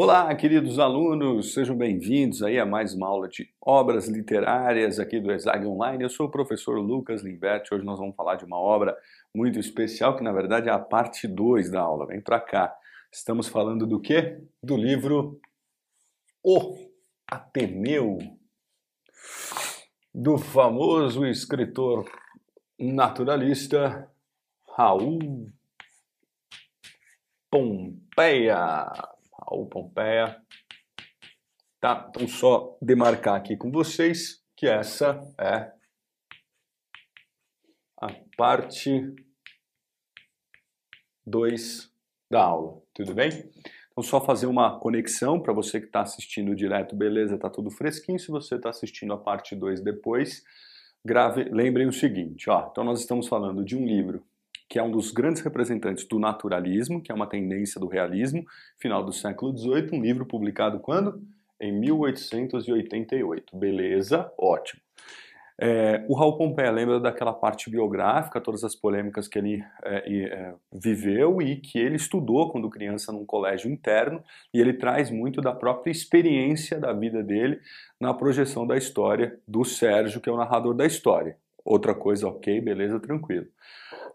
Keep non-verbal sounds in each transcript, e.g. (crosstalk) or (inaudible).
Olá, queridos alunos, sejam bem-vindos aí a mais uma aula de obras literárias aqui do ESAG Online. Eu sou o professor Lucas Limberti. Hoje nós vamos falar de uma obra muito especial que na verdade é a parte 2 da aula. Vem para cá. Estamos falando do quê? Do livro O Ateneu, do famoso escritor naturalista Raul Pompeia. Raul Pompeia. Tá, então só demarcar aqui com vocês que essa é a parte 2 da aula, tudo bem? Então só fazer uma conexão para você que está assistindo direto, beleza, está tudo fresquinho. Se você está assistindo a parte 2 depois, grave, lembrem o seguinte, ó, então nós estamos falando de um livro que é um dos grandes representantes do naturalismo, que é uma tendência do realismo, final do século XVIII, um livro publicado quando? Em 1888. Beleza? Ótimo. É, o Raul Pompeia lembra daquela parte biográfica, todas as polêmicas que ele é, é, viveu e que ele estudou quando criança num colégio interno, e ele traz muito da própria experiência da vida dele na projeção da história do Sérgio, que é o narrador da história. Outra coisa, ok, beleza, tranquilo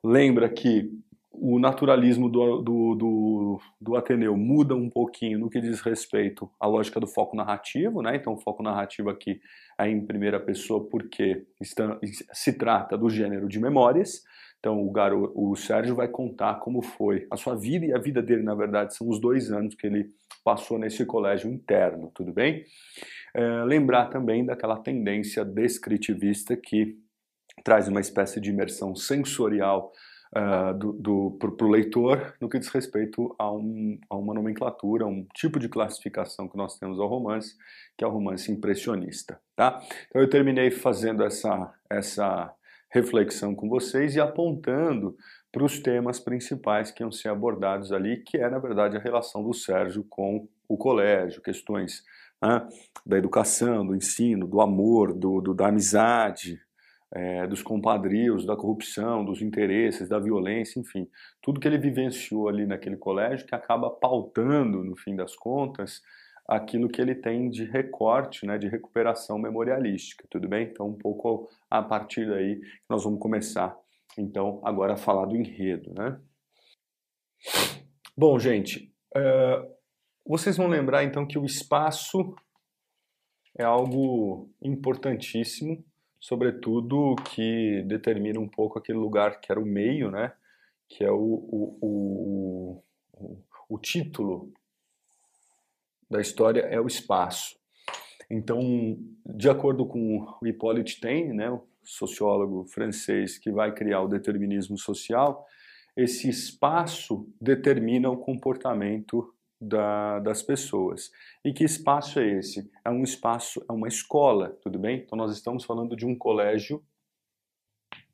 lembra que o naturalismo do, do, do, do, Ateneu muda um pouquinho no que diz respeito à lógica do foco narrativo, né? Então, o foco narrativo aqui é em primeira pessoa porque está, se trata do gênero de memórias. Então, o, garo, o Sérgio vai contar como foi a sua vida e a vida dele, na verdade, são os dois anos que ele passou nesse colégio interno, tudo bem? É, lembrar também daquela tendência descritivista que traz uma espécie de imersão sensorial uh, do, do, para o leitor no que diz respeito a, um, a uma nomenclatura, um tipo de classificação que nós temos ao romance, que é o romance impressionista. Tá? Então eu terminei fazendo essa, essa reflexão com vocês e apontando para os temas principais que iam ser abordados ali, que é, na verdade, a relação do Sérgio com o colégio, questões da educação, do ensino, do amor, do, do da amizade, é, dos compadrios, da corrupção, dos interesses, da violência, enfim, tudo que ele vivenciou ali naquele colégio que acaba pautando, no fim das contas, aquilo que ele tem de recorte, né, de recuperação memorialística, tudo bem? Então, um pouco a partir daí nós vamos começar, então, agora a falar do enredo, né? Bom, gente, uh, vocês vão lembrar então que o espaço é algo importantíssimo sobretudo que determina um pouco aquele lugar que era o meio, né? Que é o, o, o, o título da história é o espaço. Então, de acordo com o Hippolyte Taine, né, o sociólogo francês que vai criar o determinismo social, esse espaço determina o comportamento da, das pessoas. E que espaço é esse? É um espaço, é uma escola, tudo bem? Então nós estamos falando de um colégio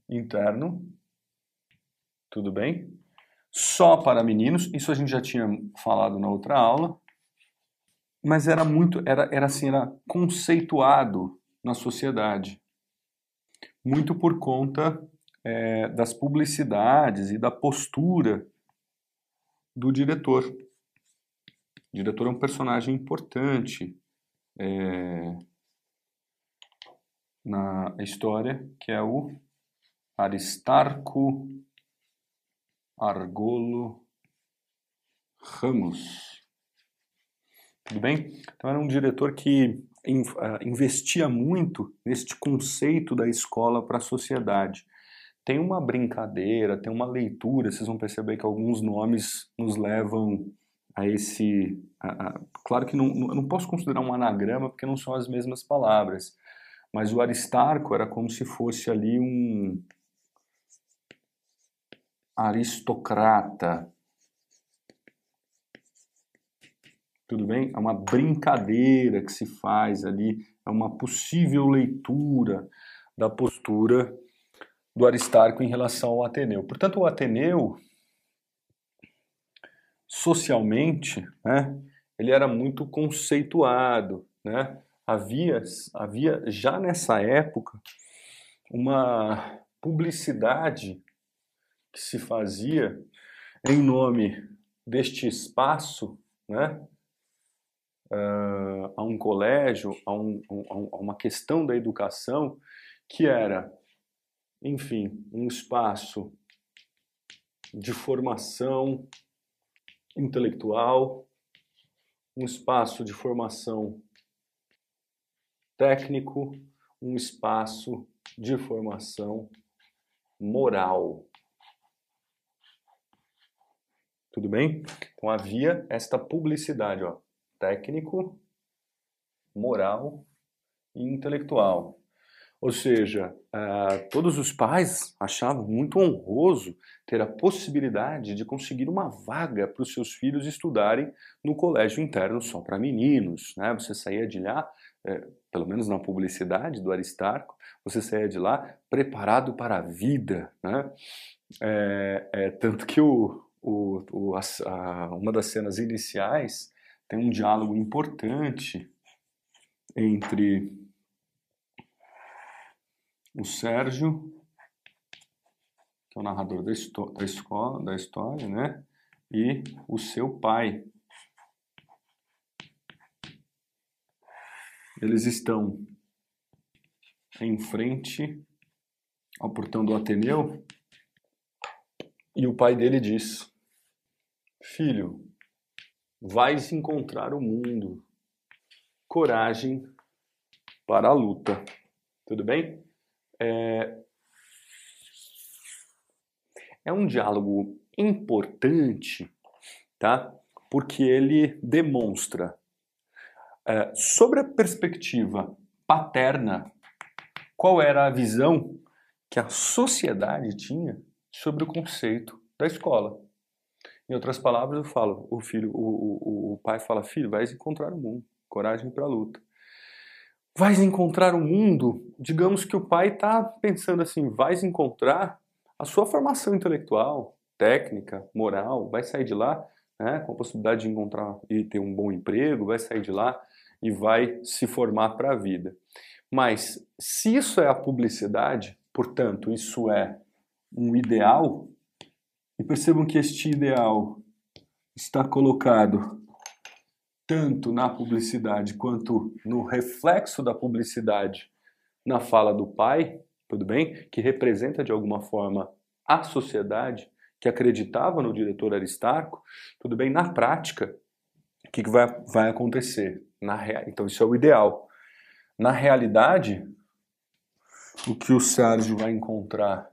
interno, tudo bem? Só para meninos, isso a gente já tinha falado na outra aula, mas era muito, era, era assim, era conceituado na sociedade, muito por conta é, das publicidades e da postura do diretor. O diretor é um personagem importante é, na história, que é o Aristarco Argolo Ramos. Tudo bem? Então era um diretor que ah, investia muito neste conceito da escola para a sociedade. Tem uma brincadeira, tem uma leitura, vocês vão perceber que alguns nomes nos levam a esse. A, a, claro que não, não posso considerar um anagrama porque não são as mesmas palavras, mas o Aristarco era como se fosse ali um aristocrata. Tudo bem? É uma brincadeira que se faz ali, é uma possível leitura da postura do Aristarco em relação ao Ateneu. Portanto, o Ateneu socialmente, né, ele era muito conceituado, né? Havia, havia já nessa época uma publicidade que se fazia em nome deste espaço, né? uh, a um colégio, a, um, a uma questão da educação que era, enfim, um espaço de formação intelectual, um espaço de formação técnico, um espaço de formação moral. Tudo bem? Então havia esta publicidade, ó, técnico, moral e intelectual. Ou seja, uh, todos os pais achavam muito honroso ter a possibilidade de conseguir uma vaga para os seus filhos estudarem no colégio interno só para meninos. Né? Você saía de lá, é, pelo menos na publicidade do Aristarco, você saía de lá preparado para a vida. Né? É, é, tanto que o, o, o a, uma das cenas iniciais tem um diálogo importante entre o Sérgio, que é o narrador da, da, escola, da história, né? E o seu pai. Eles estão em frente ao portão do Ateneu e o pai dele diz: Filho, vais encontrar o mundo. Coragem para a luta. Tudo bem? É, é um diálogo importante, tá? Porque ele demonstra é, sobre a perspectiva paterna qual era a visão que a sociedade tinha sobre o conceito da escola. Em outras palavras, eu falo, o filho, o, o, o pai fala, filho, vais encontrar o mundo, coragem para a luta vais encontrar um mundo, digamos que o pai está pensando assim, vais encontrar a sua formação intelectual, técnica, moral, vai sair de lá né, com a possibilidade de encontrar e ter um bom emprego, vai sair de lá e vai se formar para a vida. Mas se isso é a publicidade, portanto, isso é um ideal, e percebam que este ideal está colocado tanto na publicidade quanto no reflexo da publicidade na fala do pai, tudo bem? Que representa de alguma forma a sociedade que acreditava no diretor Aristarco, tudo bem? Na prática, o que, vai, vai acontecer? Na. Então, isso é o ideal. Na realidade, o que o Sérgio vai encontrar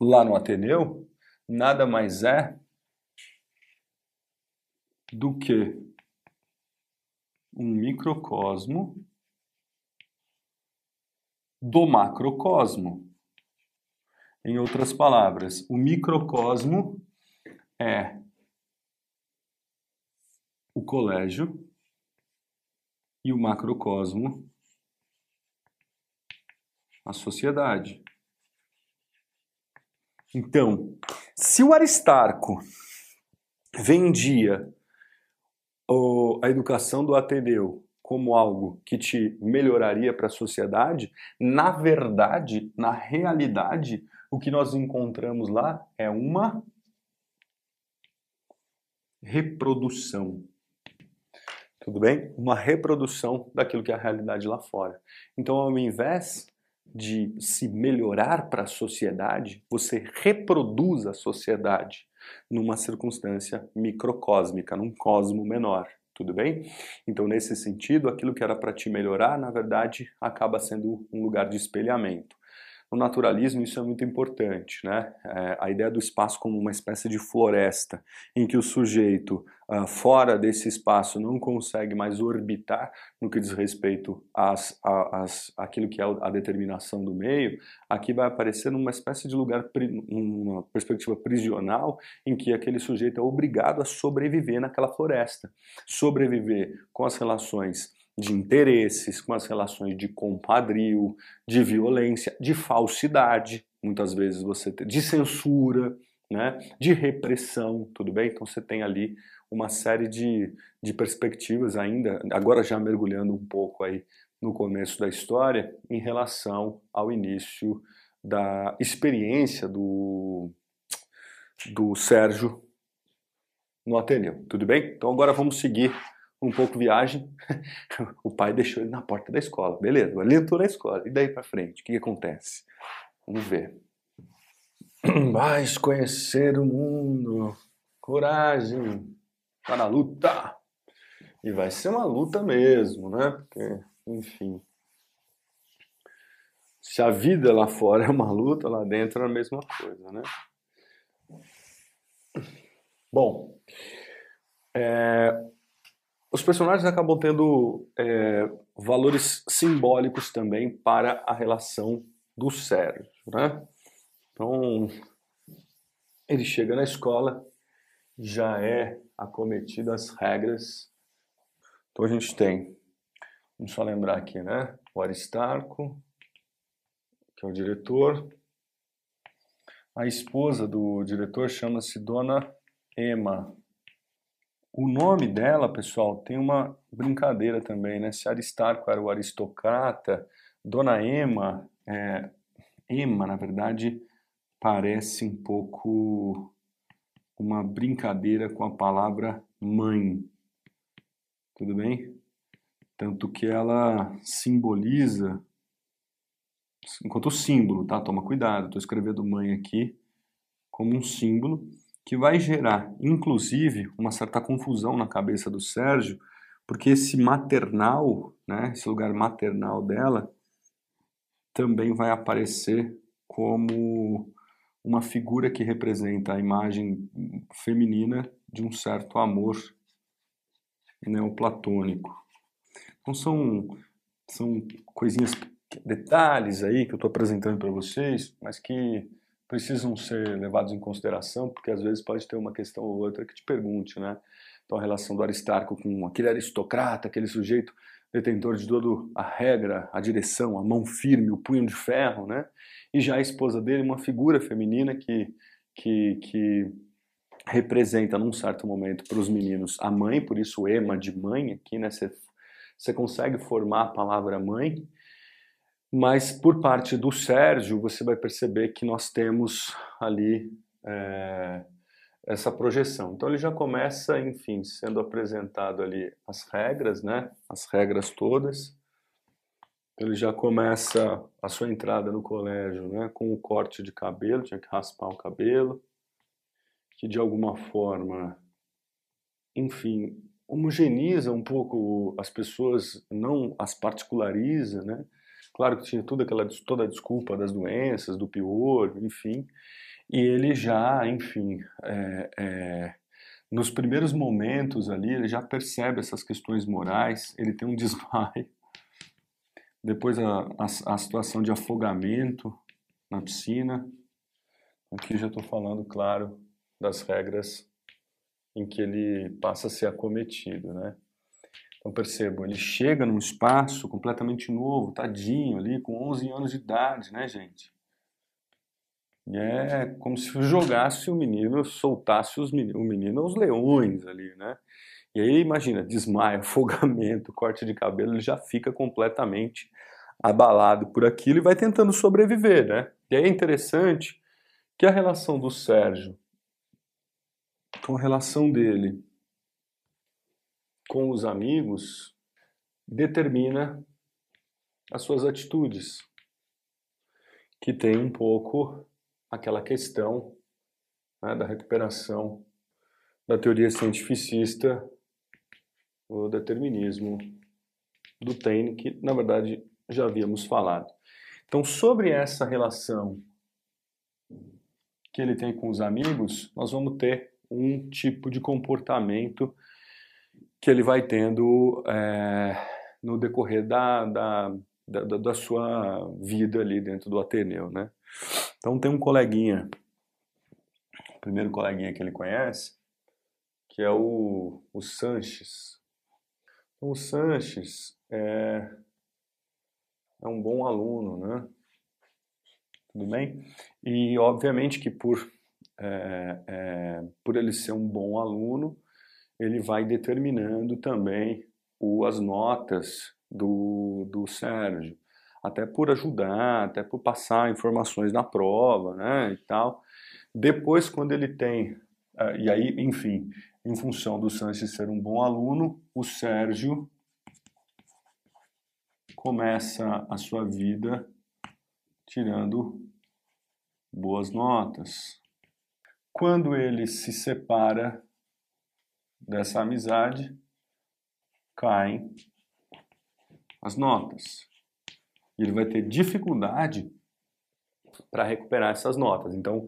lá no Ateneu nada mais é do que um microcosmo do macrocosmo. Em outras palavras, o microcosmo é o colégio e o macrocosmo a sociedade. Então, se o Aristarco vendia a educação do Ateneu como algo que te melhoraria para a sociedade, na verdade, na realidade, o que nós encontramos lá é uma reprodução. Tudo bem? Uma reprodução daquilo que é a realidade lá fora. Então, ao invés de se melhorar para a sociedade, você reproduz a sociedade numa circunstância microcósmica, num cosmo menor. Tudo bem? Então, nesse sentido, aquilo que era para te melhorar, na verdade, acaba sendo um lugar de espelhamento. No naturalismo isso é muito importante, né? É, a ideia do espaço como uma espécie de floresta, em que o sujeito uh, fora desse espaço não consegue mais orbitar no que diz respeito às, às, àquilo que é a determinação do meio, aqui vai aparecer numa espécie de lugar, uma perspectiva prisional, em que aquele sujeito é obrigado a sobreviver naquela floresta. Sobreviver com as relações de interesses, com as relações de compadrio, de violência, de falsidade, muitas vezes você tem, de censura, né, de repressão, tudo bem? Então você tem ali uma série de, de perspectivas ainda, agora já mergulhando um pouco aí no começo da história, em relação ao início da experiência do, do Sérgio no Ateneu, tudo bem? Então agora vamos seguir um pouco viagem. (laughs) o pai deixou ele na porta da escola, beleza, ele entrou na escola, e daí para frente, o que, acontece? Vamos ver. (clears throat) Vais conhecer o mundo, coragem, tá na luta. E vai ser uma luta mesmo, né? Porque, enfim, se a vida lá fora é uma luta, lá dentro é a mesma coisa, né? Bom, é, os personagens acabam tendo é, valores simbólicos também para a relação do Sérgio, né? Então, ele chega na escola, já é acometido as regras. Então a gente tem, vamos só lembrar aqui, né? O Aristarco, que é o diretor. A esposa do diretor chama-se Dona Emma. O nome dela, pessoal, tem uma brincadeira também, né? Se Aristarco era o aristocrata, Dona Emma, é, Emma, na verdade, parece um pouco uma brincadeira com a palavra mãe. Tudo bem? Tanto que ela simboliza enquanto símbolo, tá? Toma cuidado, estou escrevendo mãe aqui como um símbolo que vai gerar, inclusive, uma certa confusão na cabeça do Sérgio, porque esse maternal, né, esse lugar maternal dela, também vai aparecer como uma figura que representa a imagem feminina de um certo amor neoplatônico. Então são, são coisinhas detalhes aí que eu estou apresentando para vocês, mas que precisam ser levados em consideração, porque às vezes pode ter uma questão ou outra que te pergunte, né? Então a relação do Aristarco com aquele aristocrata, aquele sujeito detentor de toda a regra, a direção, a mão firme, o punho de ferro, né? E já a esposa dele, uma figura feminina que, que, que representa num certo momento para os meninos a mãe, por isso ema de mãe aqui, né? Você consegue formar a palavra mãe, mas por parte do Sérgio, você vai perceber que nós temos ali é, essa projeção. Então ele já começa, enfim, sendo apresentado ali as regras, né? As regras todas. Ele já começa a sua entrada no colégio, né? Com o corte de cabelo, tinha que raspar o cabelo, que de alguma forma, enfim, homogeneiza um pouco as pessoas, não as particulariza, né? Claro que tinha tudo aquela, toda a desculpa das doenças, do pior, enfim. E ele já, enfim, é, é, nos primeiros momentos ali, ele já percebe essas questões morais, ele tem um (laughs) desmaio. Depois a, a, a situação de afogamento na piscina. Aqui já estou falando, claro, das regras em que ele passa a ser acometido, né? Então percebam, ele chega num espaço completamente novo, tadinho ali, com 11 anos de idade, né, gente? E é como se jogasse o menino, soltasse os menino, o menino aos leões ali, né? E aí, imagina, desmaio, (laughs) afogamento, corte de cabelo, ele já fica completamente abalado por aquilo e vai tentando sobreviver, né? E aí é interessante que a relação do Sérgio com a relação dele com os amigos determina as suas atitudes, que tem um pouco aquela questão né, da recuperação da teoria cientificista, o determinismo do Taine, que na verdade já havíamos falado. Então, sobre essa relação que ele tem com os amigos, nós vamos ter um tipo de comportamento que ele vai tendo é, no decorrer da, da, da, da, sua vida ali dentro do Ateneu, né? Então tem um coleguinha, o primeiro coleguinha que ele conhece, que é o, o Sanches. Então, o Sanches é, é um bom aluno, né? Tudo bem? E obviamente que por, é, é, por ele ser um bom aluno, ele vai determinando também o, as notas do, do Sérgio, até por ajudar, até por passar informações na prova, né, e tal. Depois, quando ele tem, uh, e aí, enfim, em função do Sanches ser um bom aluno, o Sérgio começa a sua vida tirando boas notas. Quando ele se separa dessa amizade, caem as notas. E ele vai ter dificuldade para recuperar essas notas. Então,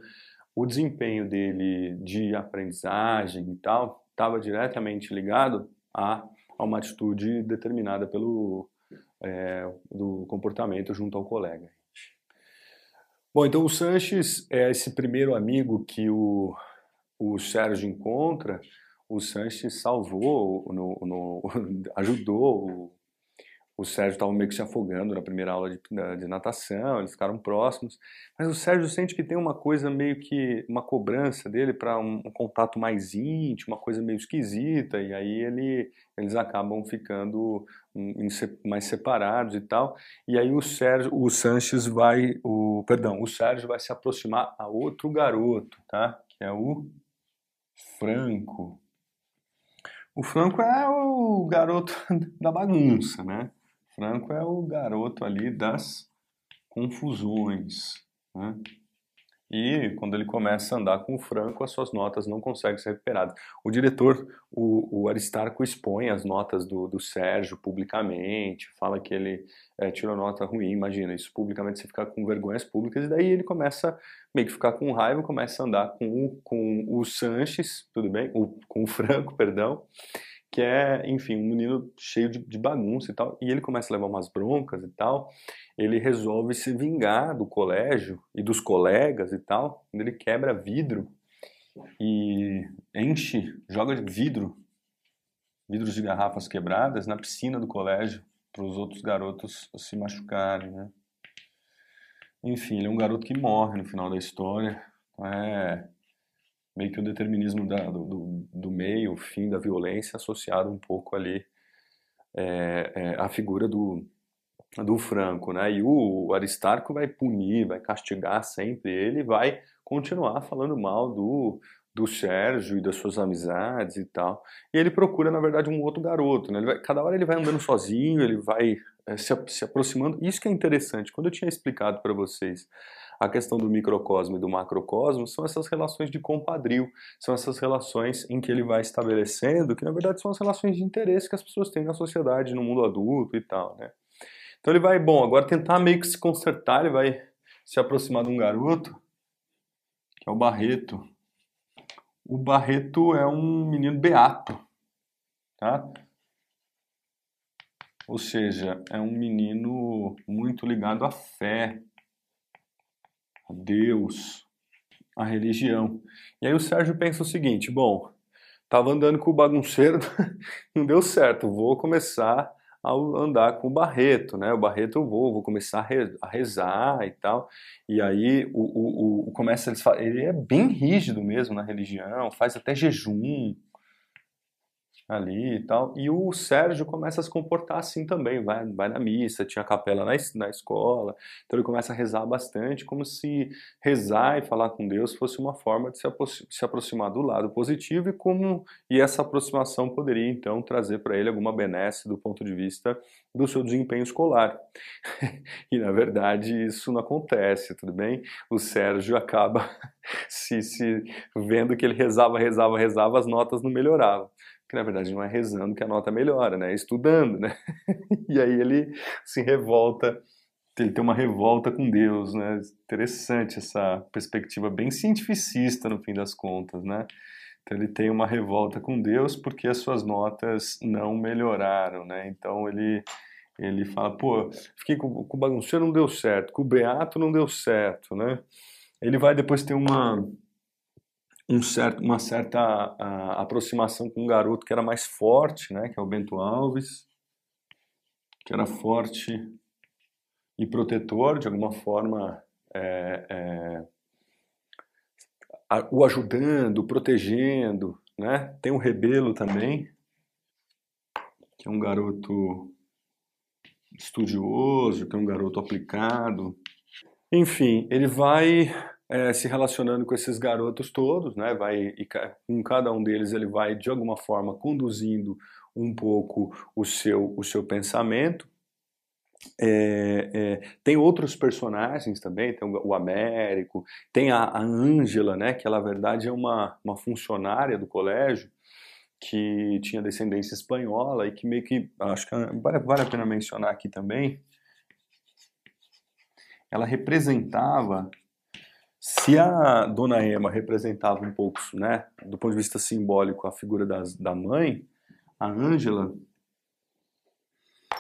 o desempenho dele de aprendizagem e tal estava diretamente ligado a, a, uma atitude determinada pelo é, do comportamento junto ao colega. Bom, então o Sanches é esse primeiro amigo que o, o Sérgio encontra. O Sanches salvou, no, no, (laughs) ajudou o Sérgio estava meio que se afogando na primeira aula de, de, natação, eles ficaram próximos, mas o Sérgio sente que tem uma coisa meio que, uma cobrança dele para um, um, contato mais íntimo, uma coisa meio esquisita, e aí ele, eles acabam ficando em, mais separados e tal, e aí o Sérgio, o Sanches vai, o, perdão, o Sérgio vai se aproximar a outro garoto, tá, que é o Franco. O Franco é o garoto (laughs) da bagunça, né? Franco é o garoto ali das confusões. Né? E quando ele começa a andar com o Franco, as suas notas não conseguem ser recuperadas. O diretor, o, o Aristarco, expõe as notas do, do Sérgio publicamente, fala que ele é, tirou nota ruim, imagina, isso publicamente você ficar com vergonhas públicas, e daí ele começa meio que ficar com raiva, começa a andar com, com o Sanches, tudo bem? O, com o Franco, (laughs) perdão, que é, enfim, um menino cheio de, de, bagunça e tal, e ele começa a levar umas broncas e tal, ele resolve se vingar do colégio e dos colegas e tal, ele quebra vidro e enche, joga vidro, vidros de garrafas quebradas na piscina do colégio para os outros garotos se machucarem, né? Enfim, ele é um garoto que morre no final da história, é meio que o determinismo da, do, do, meio, o fim da violência, associado um pouco ali é, é, à figura do, do Franco, né? E o Aristarco vai punir, vai castigar sempre ele, vai continuar falando mal do, do Sérgio e das suas amizades e tal. E ele procura, na verdade, um outro garoto, né? Vai, cada hora ele vai andando sozinho, ele vai é, se, se aproximando. Isso que é interessante. Quando eu tinha explicado para vocês a questão do microcosmo e do macrocosmo são essas relações de compadrio, são essas relações em que ele vai estabelecendo, que na verdade são as relações de interesse que as pessoas têm na sociedade, no mundo adulto e tal, né? Então ele vai, bom, agora tentar meio que se consertar, ele vai se aproximar de um garoto, que é o Barreto. O Barreto é um menino beato, tá? Ou seja, é um menino muito ligado à fé, Deus, a religião. E aí o Sérgio pensa o seguinte: bom, tava andando com o bagunceiro, (laughs) não deu certo, vou começar a andar com o Barreto, né? O Barreto eu vou, vou começar a rezar e tal. E aí o, o, o começa ele é bem rígido mesmo na religião, faz até jejum, ali e tal. E o Sérgio começa a se comportar assim também, vai, vai na missa, tinha capela na, na escola, então ele começa a rezar bastante, como se rezar e falar com Deus fosse uma forma de se, se aproximar do lado positivo e como e essa aproximação poderia então trazer para ele alguma benesse do ponto de vista do seu desempenho escolar. (laughs) e na verdade isso não acontece, tudo bem? O Sérgio acaba (laughs) se, se vendo que ele rezava, rezava, rezava, as notas não melhoravam que na verdade não é rezando que a nota melhora, né? É estudando, né? (laughs) e aí ele se revolta, ele tem uma revolta com Deus, né? Interessante essa perspectiva bem cientificista no fim das contas, né? Então ele tem uma revolta com Deus porque as suas notas não melhoraram, né? Então ele ele fala, pô, fiquei com, com o bagunceiro não deu certo, com o beato não deu certo, né? Ele vai depois ter uma um certo, uma certa aproximação com um garoto que era mais forte, né, que é o Bento Alves, que era forte e protetor, de alguma forma, é, é, a, o ajudando, protegendo. Né? Tem o Rebelo também, que é um garoto estudioso, que é um garoto aplicado. Enfim, ele vai é, se relacionando com esses garotos todos, né? Vai e com cada um deles ele vai de alguma forma conduzindo um pouco o seu o seu pensamento. É, é, tem outros personagens também, tem o, Américo, tem a Ângela, né? Que ela na verdade é uma, uma funcionária do colégio que tinha descendência espanhola e que meio que acho que vale, vale a pena mencionar aqui também. Ela representava se a dona Emma representava um pouco, né, do ponto de vista simbólico, a figura das, da mãe, a Ângela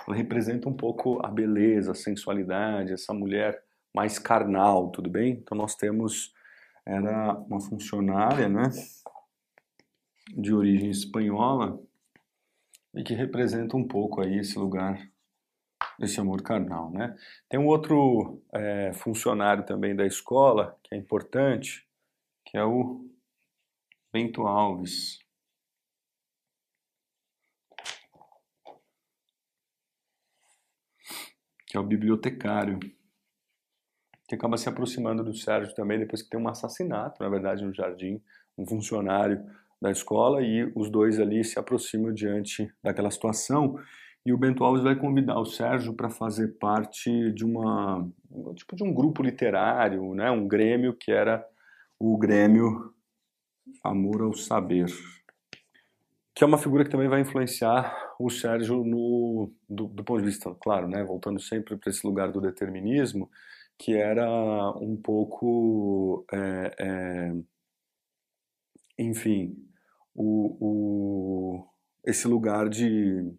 ela representa um pouco a beleza, a sensualidade, essa mulher mais carnal, tudo bem? Então nós temos era uma funcionária, né, de origem espanhola e que representa um pouco aí esse lugar desse amor carnal, né? Tem um outro é, funcionário também da escola que é importante, que é o Bento Alves. Que é o bibliotecário, que acaba se aproximando do Sérgio também depois que tem um assassinato, na verdade, no jardim, um funcionário da escola e os dois ali se aproximam diante daquela situação e o Bento Alves vai convidar o Sérgio para fazer parte de uma tipo de um grupo literário, né, um grêmio que era o Grêmio Amor ao Saber, que é uma figura que também vai influenciar o Sérgio no do, do ponto de vista, claro, né, voltando sempre para esse lugar do determinismo, que era um pouco, é, é, enfim, o, o, esse lugar de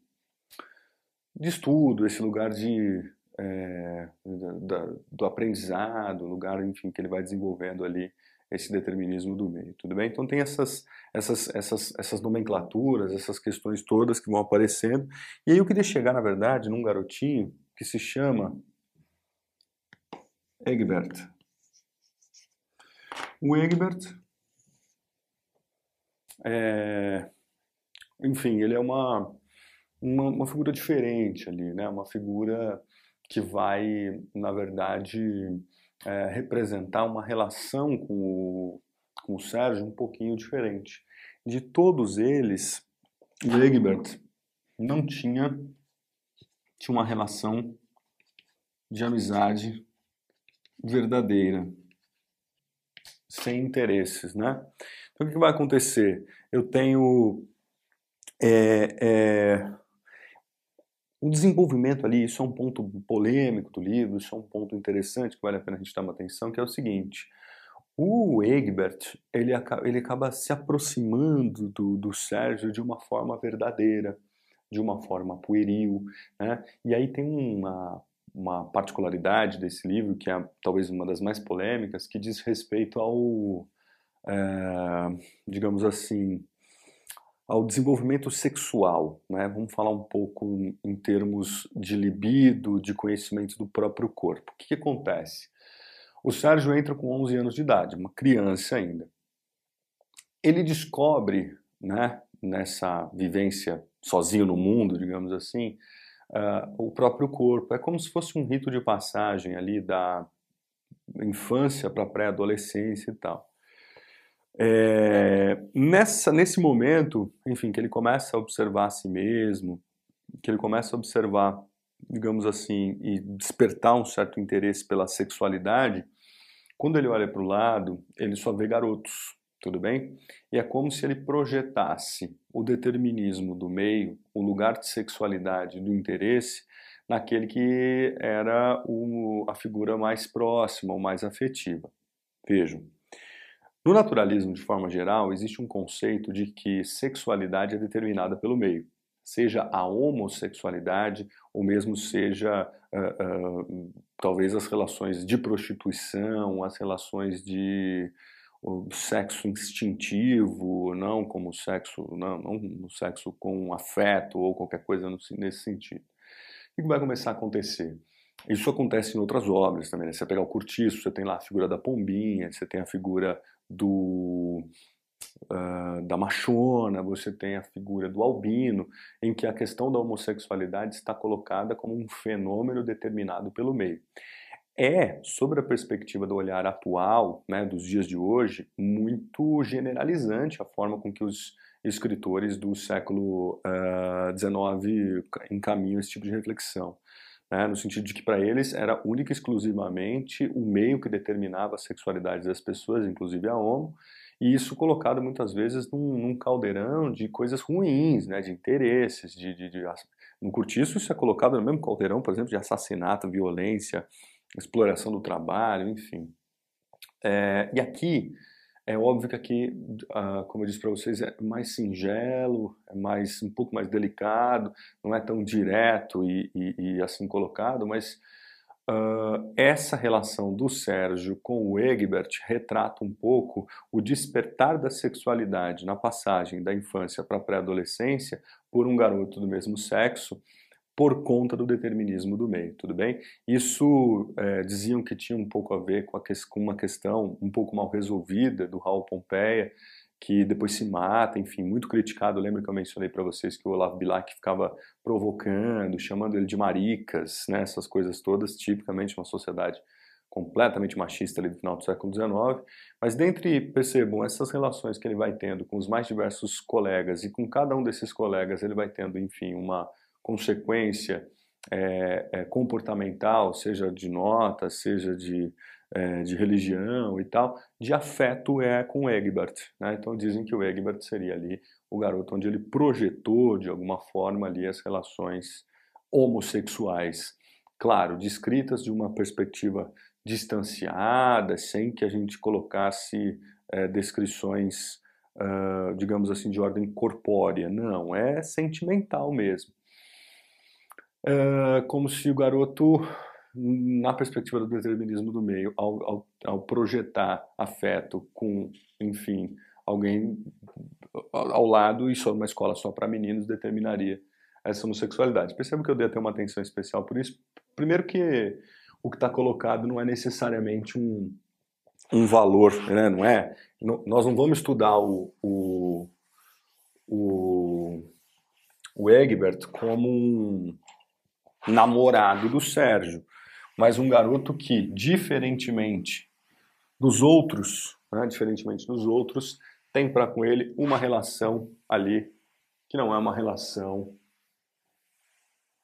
de estudo, esse lugar de é, da, do aprendizado, lugar, enfim, que ele vai desenvolvendo ali esse determinismo do meio, tudo bem? Então tem essas, essas, essas, essas nomenclaturas, essas questões todas que vão aparecendo, e aí eu queria chegar, na verdade, num garotinho que se chama Egbert. O Egbert, é, enfim, ele é uma uma, uma figura diferente ali, né? Uma figura que vai, na verdade, é, representar uma relação com o, com o Sérgio um pouquinho diferente. De todos eles, o Egbert não tinha, tinha uma relação de amizade verdadeira, sem interesses, né? Então o que vai acontecer? Eu tenho é, é, o desenvolvimento ali, isso é um ponto polêmico do livro, isso é um ponto interessante que vale a pena a gente dar uma atenção, que é o seguinte, o Egbert, ele acaba, ele acaba se aproximando do, do Sérgio de uma forma verdadeira, de uma forma pueril, né? E aí tem uma, uma particularidade desse livro, que é talvez uma das mais polêmicas, que diz respeito ao, é, digamos assim, ao desenvolvimento sexual, né? Vamos falar um pouco em termos de libido, de conhecimento do próprio corpo. O que, que acontece? O Sérgio entra com 11 anos de idade, uma criança ainda. Ele descobre, né, nessa vivência sozinho no mundo, digamos assim, uh, o próprio corpo. É como se fosse um rito de passagem ali da infância para a pré-adolescência e tal. É, nessa, nesse momento, enfim, que ele começa a observar a si mesmo, que ele começa a observar, digamos assim, e despertar um certo interesse pela sexualidade, quando ele olha para o lado, ele só vê garotos, tudo bem? E é como se ele projetasse o determinismo do meio, o lugar de sexualidade, do interesse, naquele que era o, a figura mais próxima, ou mais afetiva. Vejam, no naturalismo, de forma geral, existe um conceito de que sexualidade é determinada pelo meio, seja a homossexualidade ou mesmo seja uh, uh, talvez as relações de prostituição, as relações de sexo instintivo, não como sexo, não, não sexo com afeto ou qualquer coisa nesse sentido. O que vai começar a acontecer? Isso acontece em outras obras também. Né? Você pegar o Curtiço, você tem lá a figura da pombinha, você tem a figura do uh, da machona, você tem a figura do albino, em que a questão da homossexualidade está colocada como um fenômeno determinado pelo meio. é, sobre a perspectiva do olhar atual, né, dos dias de hoje, muito generalizante a forma com que os escritores do século XIX uh, encaminham esse tipo de reflexão. Né, no sentido de que para eles era única e exclusivamente o meio que determinava a sexualidade das pessoas, inclusive a homo, e isso colocado muitas vezes num, num caldeirão de coisas ruins, né, de interesses, de, de, de, no curtiço isso é colocado no mesmo caldeirão, por exemplo, de assassinato, violência, exploração do trabalho, enfim. É, e aqui é óbvio que aqui, uh, como eu disse para vocês, é mais singelo, é mais um pouco mais delicado, não é tão direto e, e, e assim colocado, mas uh, essa relação do Sérgio com o Egbert retrata um pouco o despertar da sexualidade na passagem da infância para a pré-adolescência por um garoto do mesmo sexo por conta do determinismo do meio, tudo bem? Isso é, diziam que tinha um pouco a ver com, a que, com, uma questão um pouco mal resolvida do Raul Pompeia, que depois se mata, enfim, muito criticado. Lembra que eu mencionei para vocês que o Olavo Bilac ficava provocando, chamando ele de maricas, né, essas coisas todas, tipicamente uma sociedade completamente machista ali do final do século XIX, mas dentre, percebam, essas relações que ele vai tendo com os mais diversos colegas e com cada um desses colegas ele vai tendo, enfim, uma consequência é, é, comportamental, seja de nota, seja de, é, de religião e tal, de afeto é com Egbert. Né? Então dizem que o Egbert seria ali o garoto onde ele projetou de alguma forma ali as relações homossexuais. Claro, descritas de uma perspectiva distanciada, sem que a gente colocasse é, descrições, uh, digamos assim, de ordem corpórea. Não, é sentimental mesmo. É como se o garoto, na perspectiva do determinismo do meio, ao, ao, ao projetar afeto com, enfim, alguém ao lado e só numa escola só para meninos, determinaria essa homossexualidade. Percebo que eu dei até uma atenção especial por isso. Primeiro que o que está colocado não é necessariamente um, um valor, né? não é? Nós não vamos estudar o, o, o, o Egbert como um, namorado do Sérgio, mas um garoto que, diferentemente dos outros, né, diferentemente dos outros, tem para com ele uma relação ali que não é uma relação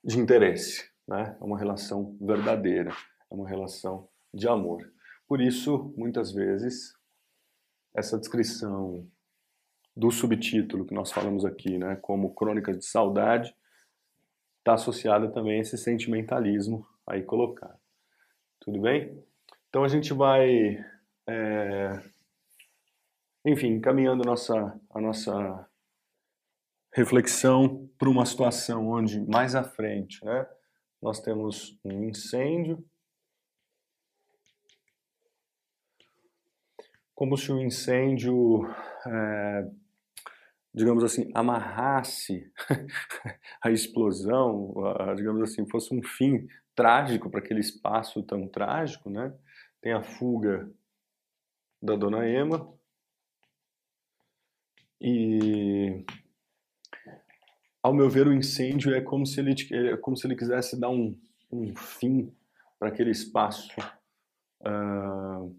de interesse, né? é uma relação verdadeira, é uma relação de amor. Por isso, muitas vezes, essa descrição do subtítulo que nós falamos aqui, né, como Crônicas de Saudade, está associada também a esse sentimentalismo aí colocado. Tudo bem? Então a gente vai, é, enfim, encaminhando a nossa, a nossa reflexão para uma situação onde mais à frente, né, nós temos um incêndio, como se o incêndio é, digamos assim, amarrasse (laughs) a explosão, digamos assim, fosse um fim trágico para aquele espaço tão trágico, né? Tem a fuga da dona Emma e ao meu ver o incêndio é como se ele é como se ele quisesse dar um, um fim para aquele espaço uh,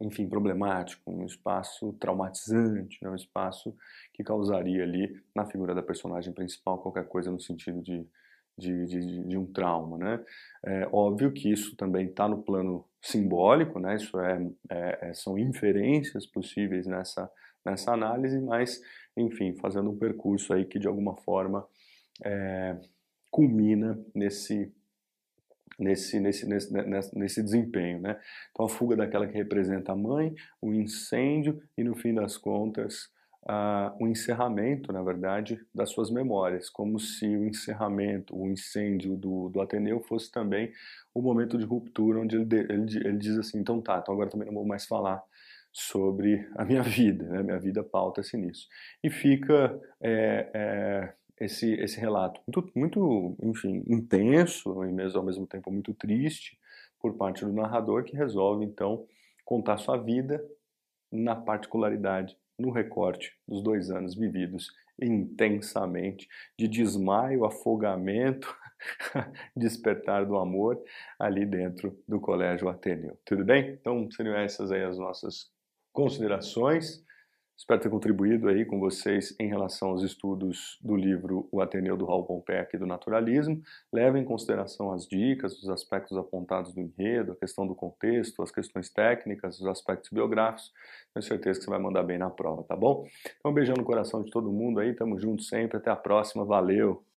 enfim, problemático, um espaço traumatizante, né? um espaço que causaria ali, na figura da personagem principal, qualquer coisa no sentido de, de, de, de um trauma. Né? É óbvio que isso também está no plano simbólico, né? isso é, é, é, são inferências possíveis nessa, nessa análise, mas, enfim, fazendo um percurso aí que de alguma forma é, culmina nesse nesse, nesse, nesse, nesse desempenho. Né? Então, a fuga daquela que representa a mãe, o incêndio e, no fim das contas, uh, o encerramento, na verdade, das suas memórias, como se o encerramento, o incêndio do, do Ateneu fosse também o momento de ruptura, onde ele, ele, ele diz assim: então tá, então agora também não vou mais falar sobre a minha (laughs) vida, né? minha vida pauta-se nisso. E fica é, é, esse, esse relato muito, muito, enfim, intenso e mesmo ao mesmo tempo muito triste por parte do narrador que resolve então contar sua vida na particularidade, no recorte dos dois anos vividos intensamente, de desmaio, afogamento (laughs) despertar do amor ali dentro do Colégio Ateneu. Tudo bem? Então seriam essas aí as nossas considerações. Espero ter contribuído aí com vocês em relação aos estudos do livro O Ateneu do Raul Pompeia aqui do Naturalismo. Levem em consideração as dicas, os aspectos apontados do enredo, a questão do contexto, as questões técnicas, os aspectos biográficos. Tenho certeza que você vai mandar bem na prova, tá bom? Então, um beijão no coração de todo mundo aí, tamo junto sempre, até a próxima, valeu!